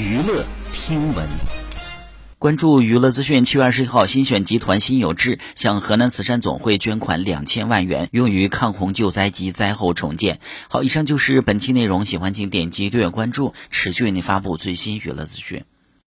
娱乐听闻关注娱乐资讯，七月二十一号，新选集团辛有志向河南慈善总会捐款两千万元，用于抗洪救灾及灾后重建。好，以上就是本期内容，喜欢请点击订阅关注，持续为您发布最新娱乐资讯。